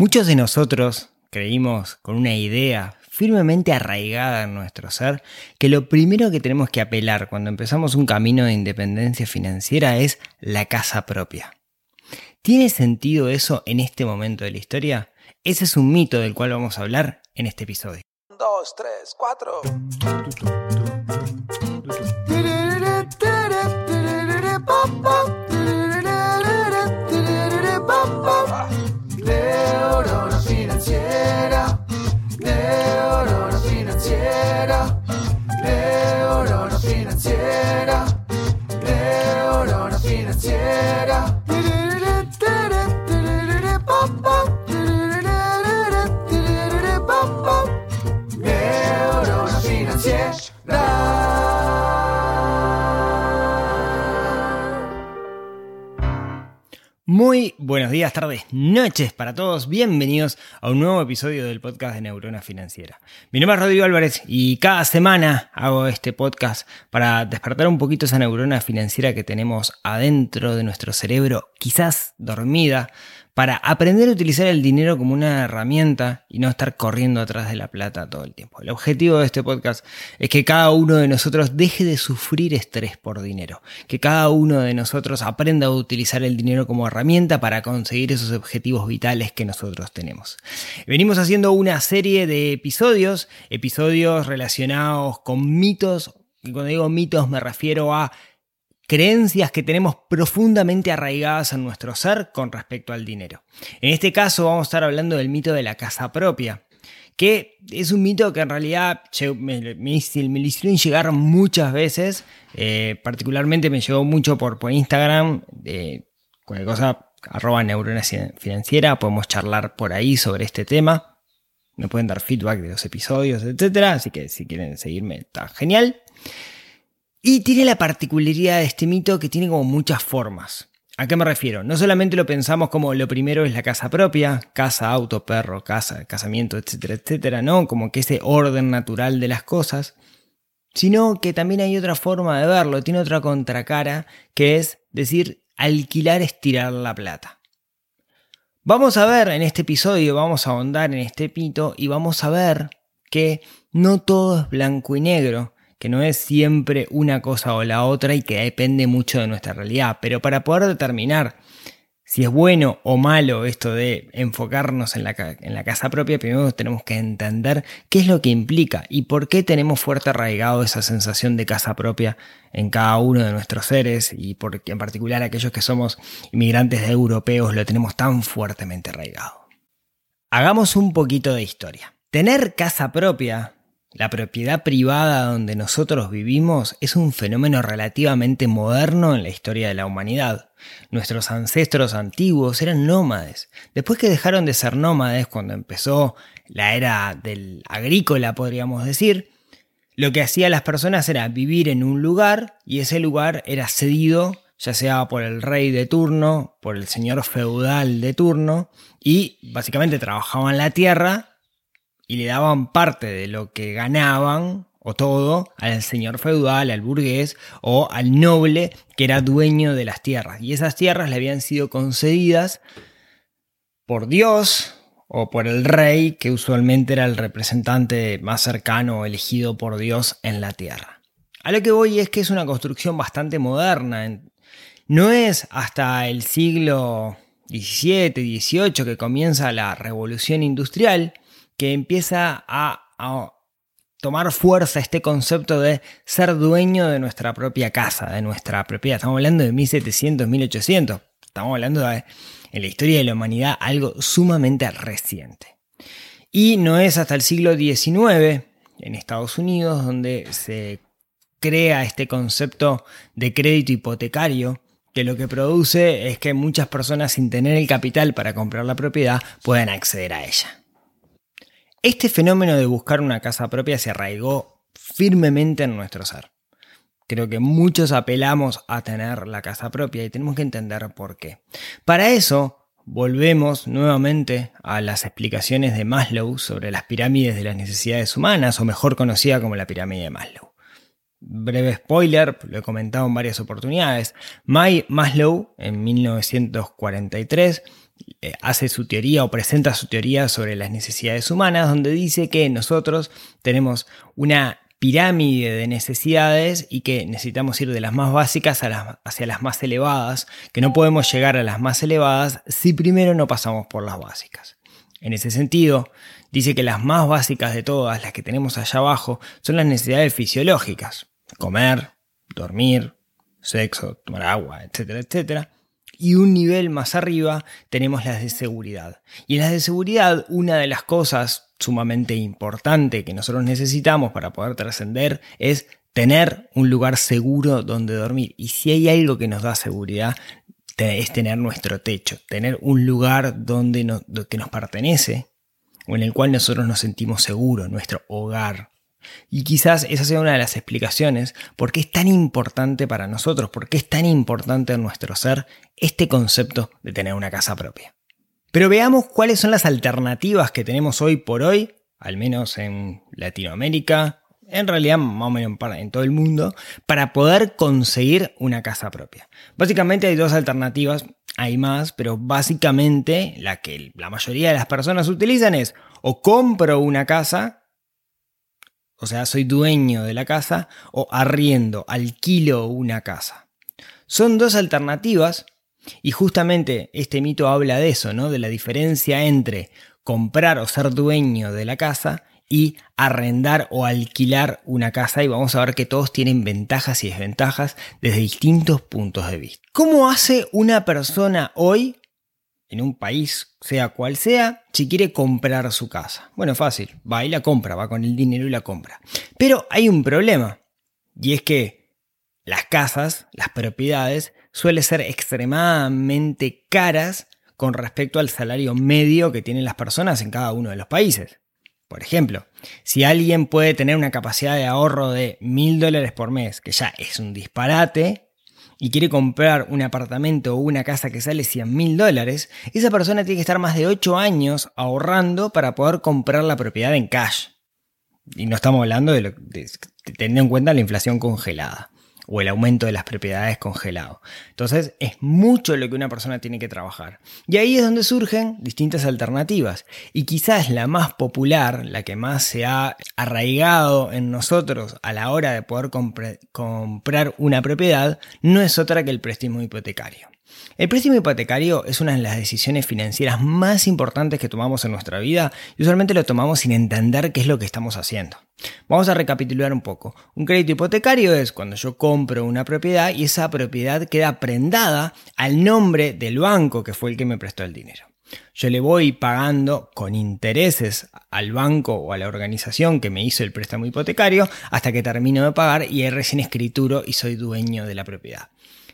Muchos de nosotros creímos con una idea firmemente arraigada en nuestro ser que lo primero que tenemos que apelar cuando empezamos un camino de independencia financiera es la casa propia. ¿Tiene sentido eso en este momento de la historia? Ese es un mito del cual vamos a hablar en este episodio. Dos, tres, cuatro. Muy buenos días, tardes, noches para todos. Bienvenidos a un nuevo episodio del podcast de Neurona Financiera. Mi nombre es Rodrigo Álvarez y cada semana hago este podcast para despertar un poquito esa neurona financiera que tenemos adentro de nuestro cerebro, quizás dormida, para aprender a utilizar el dinero como una herramienta y no estar corriendo atrás de la plata todo el tiempo. El objetivo de este podcast es que cada uno de nosotros deje de sufrir estrés por dinero, que cada uno de nosotros aprenda a utilizar el dinero como herramienta para conseguir esos objetivos vitales que nosotros tenemos. Venimos haciendo una serie de episodios, episodios relacionados con mitos, y cuando digo mitos me refiero a creencias que tenemos profundamente arraigadas en nuestro ser con respecto al dinero. En este caso vamos a estar hablando del mito de la casa propia, que es un mito que en realidad me, me, hicieron llegar muchas veces, eh, particularmente me llegó mucho por, Instagram, eh, cualquier cosa, arroba neurona financiera, podemos charlar por ahí sobre este tema, me pueden dar feedback de los episodios, etc. Así que si quieren seguirme, está genial. Y tiene la particularidad de este mito que tiene como muchas formas. ¿A qué me refiero? No solamente lo pensamos como lo primero es la casa propia, casa, auto, perro, casa, casamiento, etcétera, etcétera, ¿no? Como que ese orden natural de las cosas, sino que también hay otra forma de verlo, tiene otra contracara, que es decir, alquilar es tirar la plata. Vamos a ver en este episodio, vamos a ahondar en este mito y vamos a ver que no todo es blanco y negro, que no es siempre una cosa o la otra y que depende mucho de nuestra realidad. Pero para poder determinar si es bueno o malo esto de enfocarnos en la, casa propia, primero tenemos que entender qué es lo que implica y por qué tenemos fuerte arraigado esa sensación de casa propia en cada uno de nuestros seres y porque en particular aquellos que somos inmigrantes europeos lo tenemos tan fuertemente arraigado. Hagamos un poquito de historia. Tener casa propia la propiedad privada donde nosotros vivimos es un fenómeno relativamente moderno en la historia de la humanidad. Nuestros ancestros antiguos eran nómades. Después que dejaron de ser nómades, cuando empezó la era del agrícola, podríamos decir, lo que hacían las personas era vivir en un lugar y ese lugar era cedido ya sea por el rey de turno, por el señor feudal de turno, y básicamente trabajaban la tierra y le daban parte de lo que ganaban o todo al señor feudal, al burgués o al noble que era dueño de las tierras. Y esas tierras le habían sido concedidas por Dios o por el rey, que usualmente era el representante más cercano elegido por Dios en la tierra. A lo que voy es que es una construcción bastante moderna. No es hasta el siglo XVII, XVIII que comienza la revolución industrial, que empieza a, tomar fuerza este concepto de ser dueño de nuestra propia casa, de nuestra propiedad. Estamos hablando de 1700, 1800. Estamos hablando de, en la historia de la humanidad, algo sumamente reciente. Y no es hasta el siglo XIX, en Estados Unidos, donde se crea este concepto de crédito hipotecario, que lo que produce es que muchas personas sin tener el capital para comprar la propiedad puedan acceder a ella. Este fenómeno de buscar una casa propia se arraigó firmemente en nuestro ser. Creo que muchos apelamos a tener la casa propia y tenemos que entender por qué. Para eso, volvemos nuevamente a las explicaciones de Maslow sobre las pirámides de las necesidades humanas, o mejor conocida como la pirámide de Maslow. Breve spoiler, lo he comentado en varias oportunidades. May Maslow, en 1943, eh, hace su teoría o presenta su teoría sobre las necesidades humanas, donde dice que nosotros tenemos una pirámide de necesidades y que necesitamos ir de las más básicas hacia las más elevadas, que no podemos llegar a las más elevadas si primero no pasamos por las básicas. En ese sentido, dice que las más básicas de todas, las que tenemos allá abajo, son las necesidades fisiológicas. Comer, dormir, sexo, tomar agua, etcétera, etcétera. Y un nivel más arriba tenemos las de seguridad. Y en las de seguridad, una de las cosas sumamente importante que nosotros necesitamos para poder trascender es tener un lugar seguro donde dormir. Y si hay algo que nos da seguridad, es tener nuestro techo, tener un lugar donde que nos pertenece o en el cual nosotros nos sentimos seguros, nuestro hogar. Y quizás esa sea una de las explicaciones por qué es tan importante para nosotros, por qué es tan importante en nuestro ser este concepto de tener una casa propia. Pero veamos cuáles son las alternativas que tenemos hoy por hoy, al menos en Latinoamérica, en realidad más o menos en todo el mundo, para poder conseguir una casa propia. Básicamente hay dos alternativas, hay más, pero básicamente la que la mayoría de las personas utilizan es o compro una casa, o sea, soy dueño de la casa, o arriendo, alquilo una casa. Son dos alternativas y justamente este mito habla de eso, ¿no? De la diferencia entre comprar o ser dueño de la casa y arrendar o alquilar una casa y vamos a ver que todos tienen ventajas y desventajas desde distintos puntos de vista. ¿Cómo hace una persona hoy en un país, sea cual sea, si quiere comprar su casa? Bueno, fácil, va y la compra, va con el dinero y la compra. Pero hay un problema y es que las casas, las propiedades, suelen ser extremadamente caras con respecto al salario medio que tienen las personas en cada uno de los países. Por ejemplo, si alguien puede tener una capacidad de ahorro de mil dólares por mes, que ya es un disparate, y quiere comprar un apartamento o una casa que sale 100 mil dólares, esa persona tiene que estar más de 8 años ahorrando para poder comprar la propiedad en cash. Y no estamos hablando de, lo, de teniendo en cuenta la inflación congelada o el aumento de las propiedades congelado. Entonces es mucho lo que una persona tiene que trabajar. Y ahí es donde surgen distintas alternativas. Y quizás la más popular, la que más se ha arraigado en nosotros a la hora de poder comprar una propiedad, no es otra que el préstamo hipotecario. El préstamo hipotecario es una de las decisiones financieras más importantes que tomamos en nuestra vida y usualmente lo tomamos sin entender qué es lo que estamos haciendo. Vamos a recapitular un poco. Un crédito hipotecario es cuando yo compro una propiedad y esa propiedad queda prendada al nombre del banco que fue el que me prestó el dinero. Yo le voy pagando con intereses al banco o a la organización que me hizo el préstamo hipotecario hasta que termino de pagar y hay recién escrituro y soy dueño de la propiedad.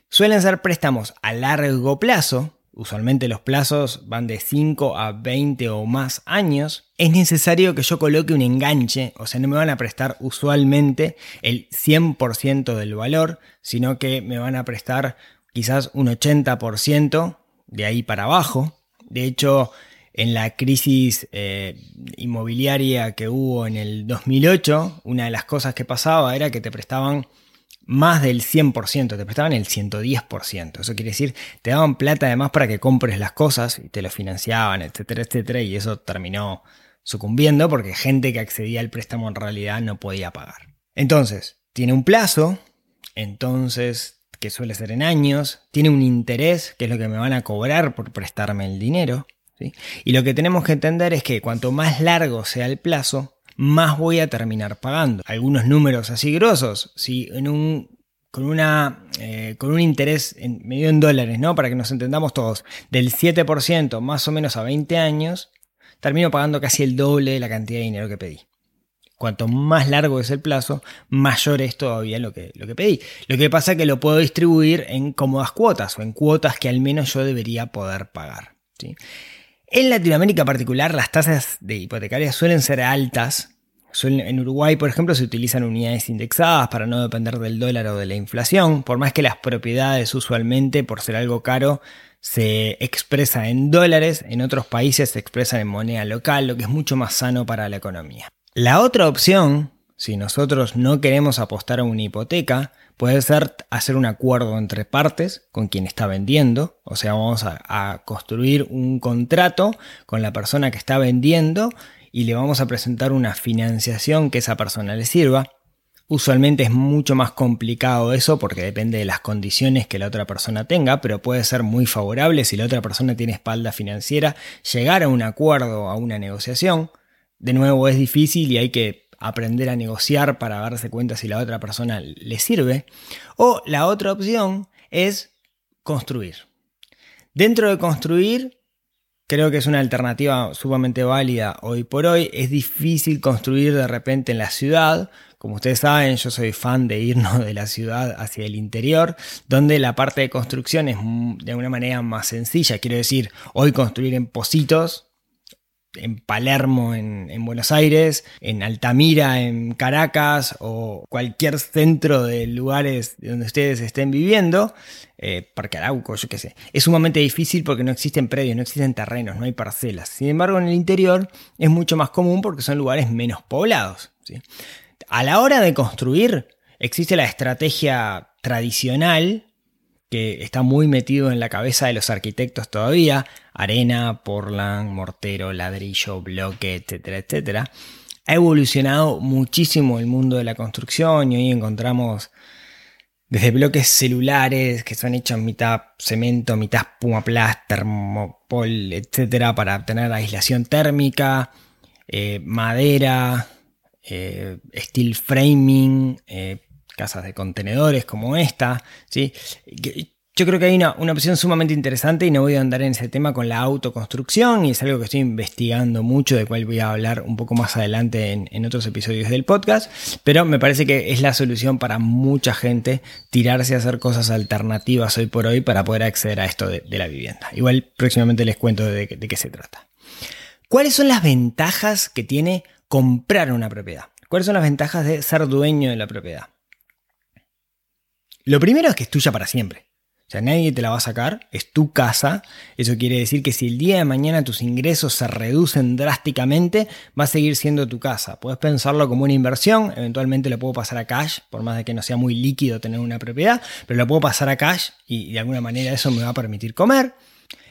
Suelen ser préstamos a largo plazo, usualmente los plazos van de 5 a 20 o más años, es necesario que yo coloque un enganche, o sea, no me van a prestar usualmente el 100% del valor, sino que me van a prestar quizás un 80% de ahí para abajo. De hecho, en la crisis eh, inmobiliaria que hubo en el 2008, una de las cosas que pasaba era que te prestaban más del 100%, te prestaban el 110%. Eso quiere decir, te daban plata además para que compres las cosas y te lo financiaban, etcétera, etcétera, y eso terminó sucumbiendo porque gente que accedía al préstamo en realidad no podía pagar. Entonces, tiene un plazo, entonces, que suele ser en años, tiene un interés, que es lo que me van a cobrar por prestarme el dinero, y lo que tenemos que entender es que cuanto más largo sea el plazo, más voy a terminar pagando. Algunos números así grosos, si en un con, una, eh, con un interés en, medio en dólares, ¿no? Para que nos entendamos todos, del 7% más o menos a 20 años, termino pagando casi el doble de la cantidad de dinero que pedí. Cuanto más largo es el plazo, mayor es todavía lo que, lo que pedí. Lo que pasa es que lo puedo distribuir en cómodas cuotas o en cuotas que al menos yo debería poder pagar. En Latinoamérica en particular, las tasas de hipotecarias suelen ser altas. en Uruguay, por ejemplo, se utilizan unidades indexadas para no depender del dólar o de la inflación, por más que las propiedades usualmente, por ser algo caro, se expresa en dólares, en otros países se expresan en moneda local, lo que es mucho más sano para la economía. La otra opción si nosotros no queremos apostar a una hipoteca, puede ser hacer un acuerdo entre partes con quien está vendiendo. O sea, vamos a, a construir un contrato con la persona que está vendiendo y le vamos a presentar una financiación que esa persona le sirva. Usualmente es mucho más complicado eso porque depende de las condiciones que la otra persona tenga, pero puede ser muy favorable si la otra persona tiene espalda financiera llegar a un acuerdo, a una negociación. De nuevo es difícil y hay que aprender a negociar para darse cuenta si la otra persona le sirve. O la otra opción es construir. Dentro de construir Creo que es una alternativa sumamente válida hoy por hoy. Es difícil construir de repente en la ciudad. Como ustedes saben, yo soy fan de irnos de la ciudad hacia el interior, donde la parte de construcción es de alguna manera más sencilla. Quiero decir, hoy construir en Positos en Palermo, en, Buenos Aires, en Altamira, en Caracas o cualquier centro de lugares donde ustedes estén viviendo, eh, Parque Arauco, yo qué sé, es sumamente difícil porque no existen predios, no existen terrenos, no hay parcelas. Sin embargo, en el interior es mucho más común porque son lugares menos poblados. A la hora de construir, existe la estrategia tradicional que está muy metido en la cabeza de los arquitectos todavía, arena, portland, mortero, ladrillo, bloque, etcétera, etcétera. Ha evolucionado muchísimo el mundo de la construcción y hoy encontramos desde bloques celulares que son hechos mitad cemento, mitad pumaplast, termopol, etcétera, para obtener aislación térmica, eh, madera, eh, steel framing, eh, casas de contenedores como esta. ¿sí? Yo creo que hay una, opción sumamente interesante y no voy a andar en ese tema con la autoconstrucción y es algo que estoy investigando mucho, de cual voy a hablar un poco más adelante en, otros episodios del podcast, pero me parece que es la solución para mucha gente tirarse a hacer cosas alternativas hoy por hoy para poder acceder a esto de, la vivienda. Igual próximamente les cuento de qué se trata. ¿Cuáles son las ventajas que tiene comprar una propiedad? ¿Cuáles son las ventajas de ser dueño de la propiedad? Lo primero es que es tuya para siempre. O sea, nadie te la va a sacar, es tu casa. Eso quiere decir que si el día de mañana tus ingresos se reducen drásticamente, va a seguir siendo tu casa. Puedes pensarlo como una inversión, eventualmente lo puedo pasar a cash, por más de que no sea muy líquido tener una propiedad, pero lo puedo pasar a cash y de alguna manera eso me va a permitir comer.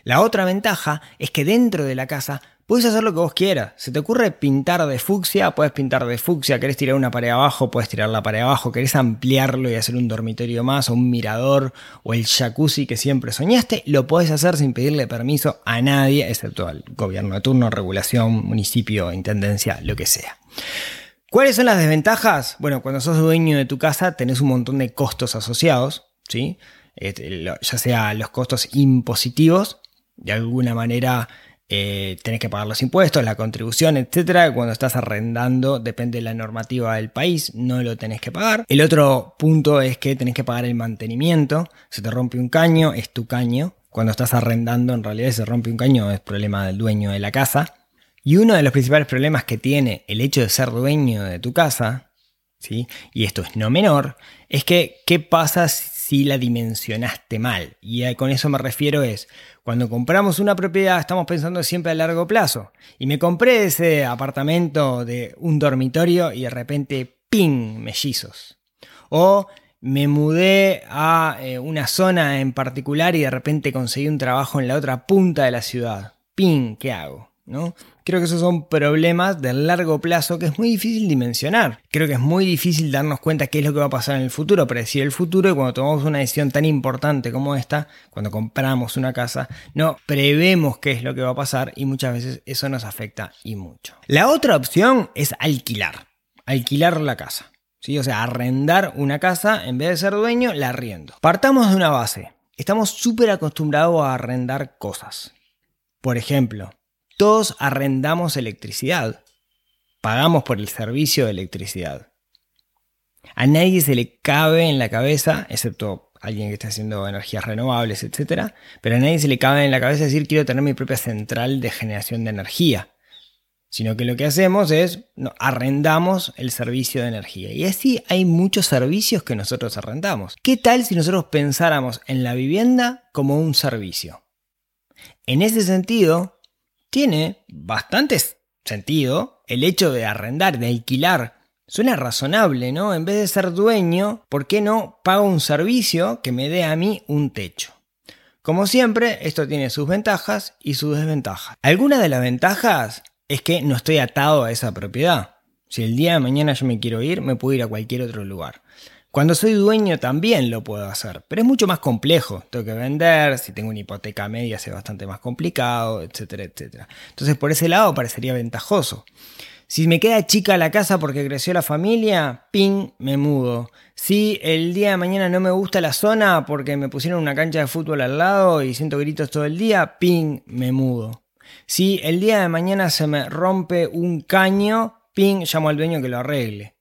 La otra ventaja es que dentro de la casa Puedes hacer lo que vos quieras. Se te ocurre pintar de fucsia, puedes pintar de fucsia. Querés tirar una pared abajo, puedes tirar la pared abajo. Querés ampliarlo y hacer un dormitorio más, o un mirador, o el jacuzzi que siempre soñaste. Lo puedes hacer sin pedirle permiso a nadie, excepto al gobierno de turno, regulación, municipio, intendencia, lo que sea. ¿Cuáles son las desventajas? Bueno, cuando sos dueño de tu casa tenés un montón de costos asociados, ¿sí? Este, ya sea los costos impositivos, de alguna manera eh, tenés que pagar los impuestos, la contribución, etcétera. Cuando estás arrendando, depende de la normativa del país, no lo tenés que pagar. El otro punto es que tenés que pagar el mantenimiento. Se te rompe un caño, es tu caño. Cuando estás arrendando, en realidad se rompe un caño, es problema del dueño de la casa. Y uno de los principales problemas que tiene el hecho de ser dueño de tu casa, ¿sí? y esto es no menor, es que qué pasa si la dimensionaste mal. Y con eso me refiero es, cuando compramos una propiedad estamos pensando siempre a largo plazo. Y me compré ese apartamento de un dormitorio y de repente, ¡ping!, mellizos. O me mudé a eh, una zona en particular y de repente conseguí un trabajo en la otra punta de la ciudad. ¡Ping! ¿Qué hago? ¿No? Creo que esos son problemas de largo plazo que es muy difícil dimensionar. Creo que es muy difícil darnos cuenta qué es lo que va a pasar en el futuro, predecir el futuro y cuando tomamos una decisión tan importante como esta, cuando compramos una casa, no prevemos qué es lo que va a pasar y muchas veces eso nos afecta y mucho. La otra opción es alquilar, alquilar la casa. ¿sí? O sea, arrendar una casa en vez de ser dueño, la arriendo. Partamos de una base. Estamos súper acostumbrados a arrendar cosas. Por ejemplo, todos arrendamos electricidad. Pagamos por el servicio de electricidad. A nadie se le cabe en la cabeza, excepto alguien que está haciendo energías renovables, etc. Pero a nadie se le cabe en la cabeza decir quiero tener mi propia central de generación de energía. Sino que lo que hacemos es arrendamos el servicio de energía. Y así hay muchos servicios que nosotros arrendamos. ¿Qué tal si nosotros pensáramos en la vivienda como un servicio? En ese sentido, tiene bastante sentido el hecho de arrendar, de alquilar Suena razonable, ¿no? En vez de ser dueño, ¿por qué no pago un servicio que me dé a mí un techo? Como siempre, esto tiene sus ventajas y sus desventajas. Algunas de las ventajas es que no estoy atado a esa propiedad. Si el día de mañana yo me quiero ir, me puedo ir a cualquier otro lugar. Cuando soy dueño también lo puedo hacer, pero es mucho más complejo. Tengo que vender, si tengo una hipoteca media es bastante más complicado, etcétera, etcétera. Entonces por ese lado parecería ventajoso. Si me queda chica la casa porque creció la familia, ping, me mudo. Si el día de mañana no me gusta la zona porque me pusieron una cancha de fútbol al lado y siento gritos todo el día, ping, me mudo. Si el día de mañana se me rompe un caño, ping, llamo al dueño que lo arregle.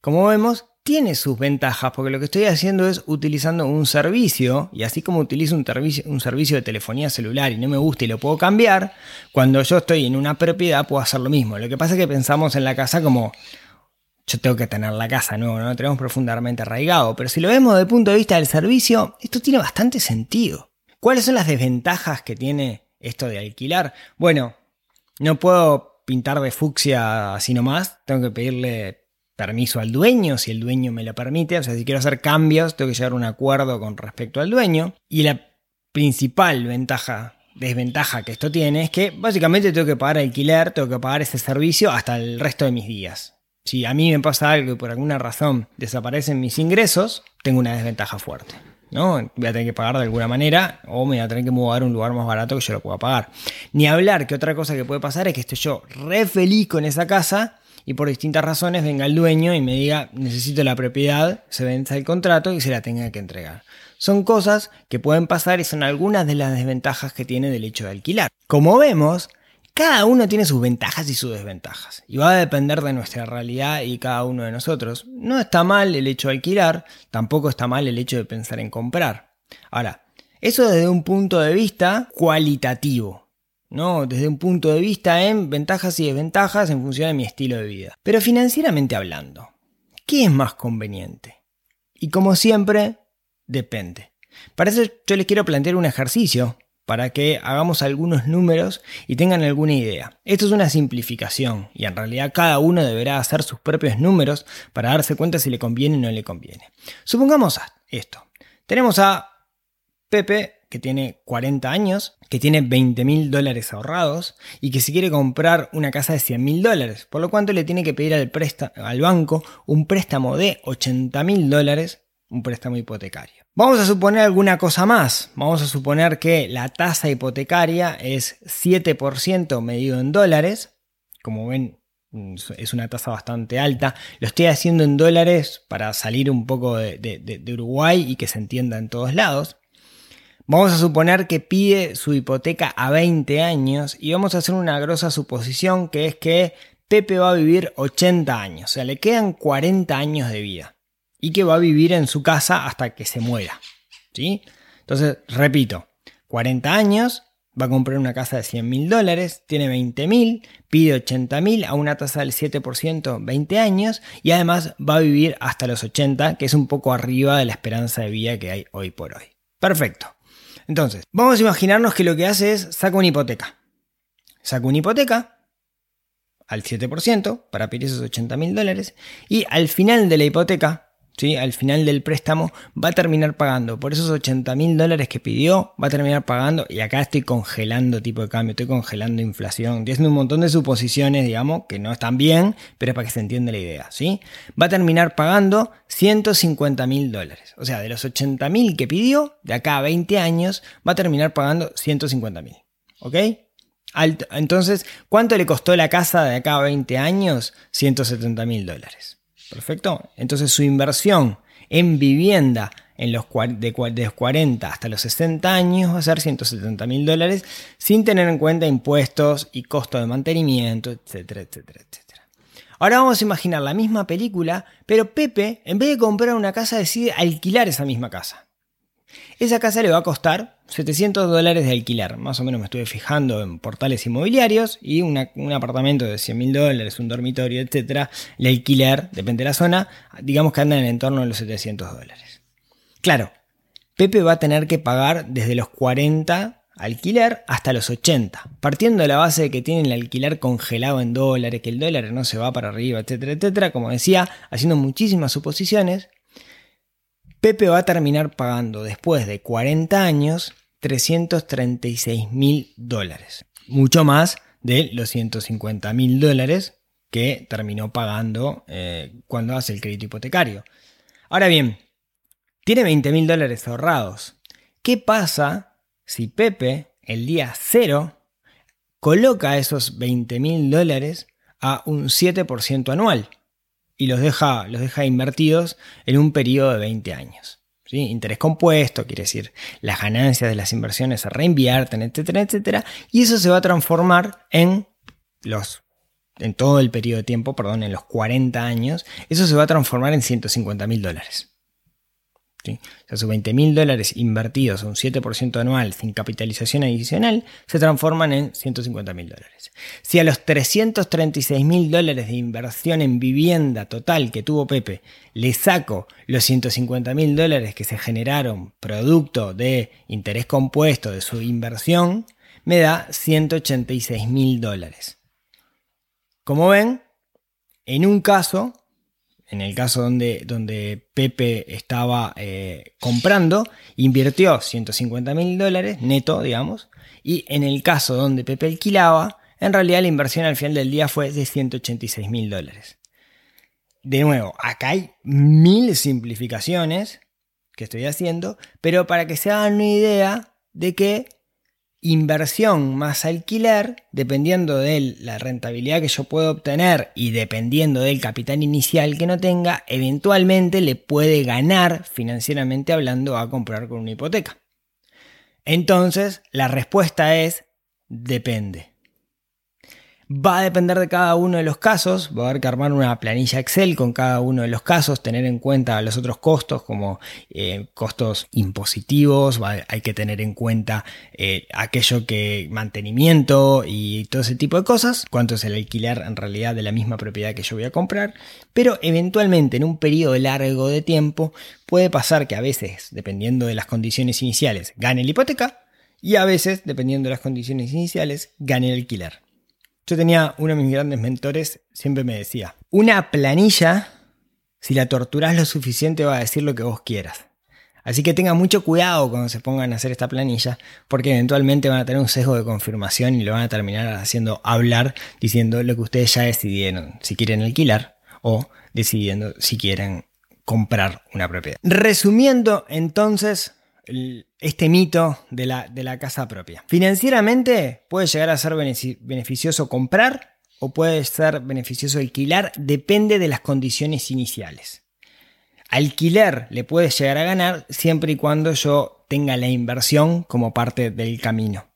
Como vemos, tiene sus ventajas, porque lo que estoy haciendo es utilizando un servicio, y así como utilizo un servicio, un servicio de telefonía celular y no me gusta y lo puedo cambiar, cuando yo estoy en una propiedad puedo hacer lo mismo. Lo que pasa es que pensamos en la casa como yo tengo que tener la casa, no, no lo tenemos profundamente arraigado, pero si lo vemos desde el punto de vista del servicio, esto tiene bastante sentido. ¿Cuáles son las desventajas que tiene esto de alquilar? Bueno, no puedo pintar de fucsia así nomás, tengo que pedirle permiso al dueño, si el dueño me lo permite. O sea, si quiero hacer cambios, tengo que llegar a un acuerdo con respecto al dueño. Y la principal ventaja, desventaja que esto tiene es que básicamente tengo que pagar alquiler, tengo que pagar ese servicio hasta el resto de mis días. Si a mí me pasa algo y por alguna razón desaparecen mis ingresos, tengo una desventaja fuerte. ¿no? Voy a tener que pagar de alguna manera o me voy a tener que mudar a un lugar más barato que yo lo pueda pagar. Ni hablar que otra cosa que puede pasar es que estoy yo re feliz con esa casa y por distintas razones venga el dueño y me diga necesito la propiedad, se vence el contrato y se la tenga que entregar. Son cosas que pueden pasar y son algunas de las desventajas que tiene el hecho de alquilar. Como vemos, cada uno tiene sus ventajas y sus desventajas y va a depender de nuestra realidad y cada uno de nosotros. No está mal el hecho de alquilar, tampoco está mal el hecho de pensar en comprar. Ahora, eso desde un punto de vista cualitativo. ¿No? Desde un punto de vista en ventajas y desventajas en función de mi estilo de vida. Pero financieramente hablando, ¿qué es más conveniente? Y como siempre, depende. Para eso yo les quiero plantear un ejercicio para que hagamos algunos números y tengan alguna idea. Esto es una simplificación y en realidad cada uno deberá hacer sus propios números para darse cuenta si le conviene o no le conviene. Supongamos esto. Tenemos a Pepe que tiene 40 años, que tiene 20 mil dólares ahorrados y que si quiere comprar una casa de 100 mil dólares, por lo cual le tiene que pedir al, al banco un préstamo de 80 mil dólares, un préstamo hipotecario. Vamos a suponer alguna cosa más. Vamos a suponer que la tasa hipotecaria es 7% medido en dólares. Como ven, es una tasa bastante alta. Lo estoy haciendo en dólares para salir un poco de Uruguay y que se entienda en todos lados. Vamos a suponer que pide su hipoteca a 20 años y vamos a hacer una grosa suposición que es que Pepe va a vivir 80 años, o sea, le quedan 40 años de vida y que va a vivir en su casa hasta que se muera. ¿sí? Entonces, repito, 40 años, va a comprar una casa de 100 mil dólares, tiene 20 mil, pide 80 mil a una tasa del 7%, 20 años, y además va a vivir hasta los 80, que es un poco arriba de la esperanza de vida que hay hoy por hoy. Perfecto. Entonces, vamos a imaginarnos que lo que hace es saca una hipoteca. Saca una hipoteca al 7% para pedir esos 80 mil dólares y al final de la hipoteca al final del préstamo, va a terminar pagando por esos 80 mil dólares que pidió, va a terminar pagando, y acá estoy congelando tipo de cambio, estoy congelando inflación, estoy un montón de suposiciones, digamos, que no están bien, pero es para que se entienda la idea, ¿sí? Va a terminar pagando 150 mil dólares. O sea, de los 80 mil que pidió, de acá a 20 años, va a terminar pagando 150 mil. Entonces, ¿cuánto le costó la casa de acá a 20 años? 170 mil dólares. Perfecto. Entonces su inversión en vivienda en los de, los 40 hasta los 60 años va a ser 170 mil dólares sin tener en cuenta impuestos y costo de mantenimiento, etcétera, etcétera, etcétera. Ahora vamos a imaginar la misma película, pero Pepe, en vez de comprar una casa, decide alquilar esa misma casa. Esa casa le va a costar 700 dólares de alquiler. Más o menos me estuve fijando en portales inmobiliarios y un apartamento de 100 mil dólares, un dormitorio, etcétera, el alquiler, depende de la zona, digamos que anda en el entorno de los 700 dólares. Claro, Pepe va a tener que pagar desde los 40 alquiler hasta los 80, partiendo de la base de que tienen el alquiler congelado en dólares, que el dólar no se va para arriba, etcétera, etcétera, como decía, haciendo muchísimas suposiciones, Pepe va a terminar pagando después de 40 años 336 mil dólares, mucho más de los 150 mil dólares que terminó pagando eh, cuando hace el crédito hipotecario. Ahora bien, tiene 20 mil dólares ahorrados. ¿Qué pasa si Pepe, el día cero, coloca esos 20 mil dólares a un 7% anual y los deja, los deja invertidos en un periodo de 20 años? ¿Sí? Interés compuesto, quiere decir, las ganancias de las inversiones se reinvierten, etcétera, etcétera, y eso se va a transformar en los en todo el periodo de tiempo, perdón, en los 40 años, eso se va a transformar en 150 mil dólares. O sea, sus 20 mil dólares invertidos a un 7% anual sin capitalización adicional se transforman en 150 mil dólares. Si a los 336 mil dólares de inversión en vivienda total que tuvo Pepe le saco los 150 mil dólares que se generaron producto de interés compuesto de su inversión, me da 186 mil dólares. Como ven, en un caso, en el caso donde, donde Pepe estaba eh, comprando, invirtió 150 mil dólares neto, digamos, y en el caso donde Pepe alquilaba, en realidad la inversión al final del día fue de 186 mil dólares. De nuevo, acá hay mil simplificaciones que estoy haciendo, pero para que se hagan una idea de que inversión más alquiler, dependiendo de la rentabilidad que yo puedo obtener y dependiendo del capital inicial que no tenga, eventualmente le puede ganar financieramente hablando a comprar con una hipoteca. Entonces, la respuesta es depende. Va a depender de cada uno de los casos, va a haber que armar una planilla Excel con cada uno de los casos, tener en cuenta los otros costos como eh, costos impositivos, hay que tener en cuenta eh, aquello que mantenimiento y todo ese tipo de cosas, cuánto es el alquiler en realidad de la misma propiedad que yo voy a comprar, pero eventualmente en un periodo largo de tiempo puede pasar que a veces, dependiendo de las condiciones iniciales, gane la hipoteca. Y a veces, dependiendo de las condiciones iniciales, gane el alquiler. Yo tenía uno de mis grandes mentores, siempre me decía, una planilla, si la torturas lo suficiente va a decir lo que vos quieras. Así que tengan mucho cuidado cuando se pongan a hacer esta planilla, porque eventualmente van a tener un sesgo de confirmación y lo van a terminar haciendo hablar diciendo lo que ustedes ya decidieron, si quieren alquilar o decidiendo si quieren comprar una propiedad. Resumiendo entonces, este mito de la, de la casa propia. Financieramente puede llegar a ser beneficioso comprar o puede ser beneficioso alquilar, depende de las condiciones iniciales. Alquiler le puede llegar a ganar siempre y cuando yo tenga la inversión como parte del camino.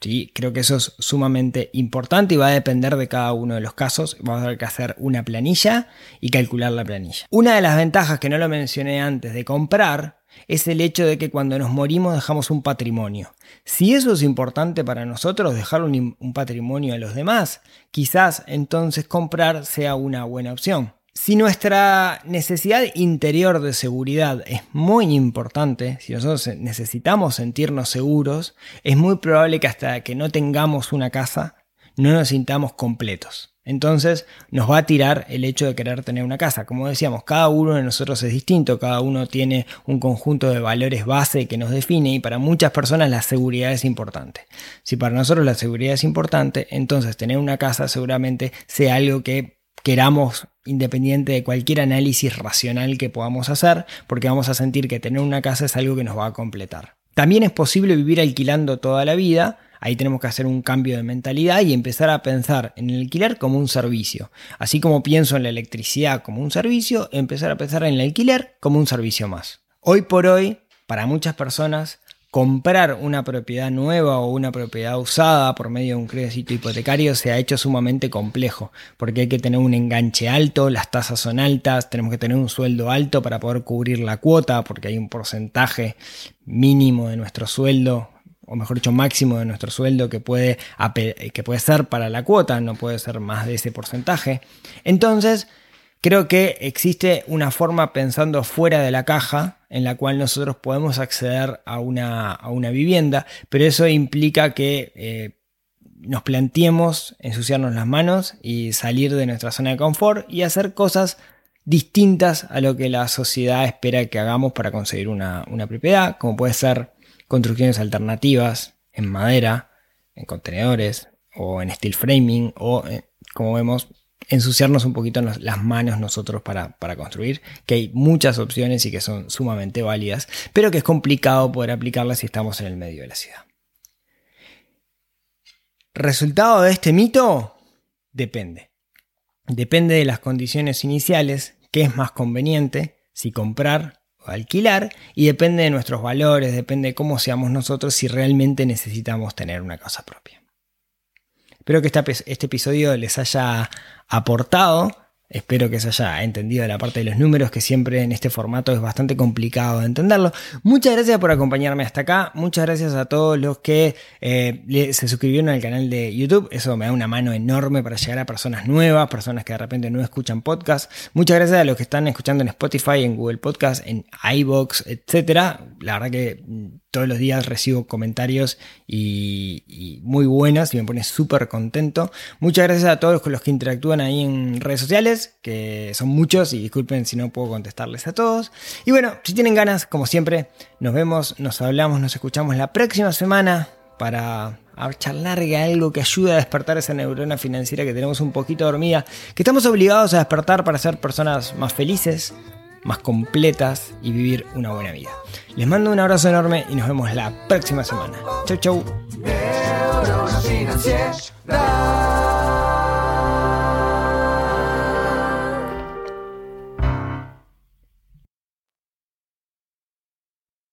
¿Sí? Creo que eso es sumamente importante y va a depender de cada uno de los casos. Vamos a tener que hacer una planilla y calcular la planilla. Una de las ventajas que no lo mencioné antes de comprar es el hecho de que cuando nos morimos dejamos un patrimonio. Si eso es importante para nosotros, dejar un, patrimonio a los demás, quizás entonces comprar sea una buena opción. Si nuestra necesidad interior de seguridad es muy importante, si nosotros necesitamos sentirnos seguros, es muy probable que hasta que no tengamos una casa, no nos sintamos completos. Entonces nos va a tirar el hecho de querer tener una casa. Como decíamos, cada uno de nosotros es distinto, cada uno tiene un conjunto de valores base que nos define y para muchas personas la seguridad es importante. Si para nosotros la seguridad es importante, entonces tener una casa seguramente sea algo que queramos independiente de cualquier análisis racional que podamos hacer, porque vamos a sentir que tener una casa es algo que nos va a completar. También es posible vivir alquilando toda la vida, Ahí tenemos que hacer un cambio de mentalidad y empezar a pensar en el alquiler como un servicio. Así como pienso en la electricidad como un servicio, empezar a pensar en el alquiler como un servicio más. Hoy por hoy, para muchas personas, comprar una propiedad nueva o una propiedad usada por medio de un crédito hipotecario se ha hecho sumamente complejo, porque hay que tener un enganche alto, las tasas son altas, tenemos que tener un sueldo alto para poder cubrir la cuota, porque hay un porcentaje mínimo de nuestro sueldo o mejor dicho, máximo de nuestro sueldo que puede, que puede ser para la cuota, no puede ser más de ese porcentaje. Entonces, creo que existe una forma pensando fuera de la caja en la cual nosotros podemos acceder a una, a una vivienda, pero eso implica que eh, nos planteemos ensuciarnos las manos y salir de nuestra zona de confort y hacer cosas distintas a lo que la sociedad espera que hagamos para conseguir una, una propiedad, como puede ser construcciones alternativas en madera, en contenedores o en steel framing o, eh, como vemos, ensuciarnos un poquito las manos nosotros para, para, construir, que hay muchas opciones y que son sumamente válidas, pero que es complicado poder aplicarlas si estamos en el medio de la ciudad. Resultado de este mito, depende. Depende de las condiciones iniciales, qué es más conveniente, si comprar alquilar, y depende de nuestros valores, depende de cómo seamos nosotros, si realmente necesitamos tener una casa propia. Espero que este episodio les haya aportado Espero que se haya entendido la parte de los números, que siempre en este formato es bastante complicado de entenderlo. Muchas gracias por acompañarme hasta acá. Muchas gracias a todos los que eh, se suscribieron al canal de YouTube. Eso me da una mano enorme para llegar a personas nuevas, personas que de repente no escuchan podcast. Muchas gracias a los que están escuchando en Spotify, en Google Podcast, en iBox, etc. La verdad que mm, todos los días recibo comentarios y, muy buenas y me pone súper contento. Muchas gracias a todos los que interactúan ahí en redes sociales, que son muchos y disculpen si no puedo contestarles a todos. Y bueno, si tienen ganas, como siempre, nos vemos, nos hablamos, nos escuchamos la próxima semana para charlar de algo que ayude a despertar esa neurona financiera que tenemos un poquito dormida, que estamos obligados a despertar para ser personas más felices, más completas y vivir una buena vida. Les mando un abrazo enorme y nos vemos la próxima semana. Chau, chau.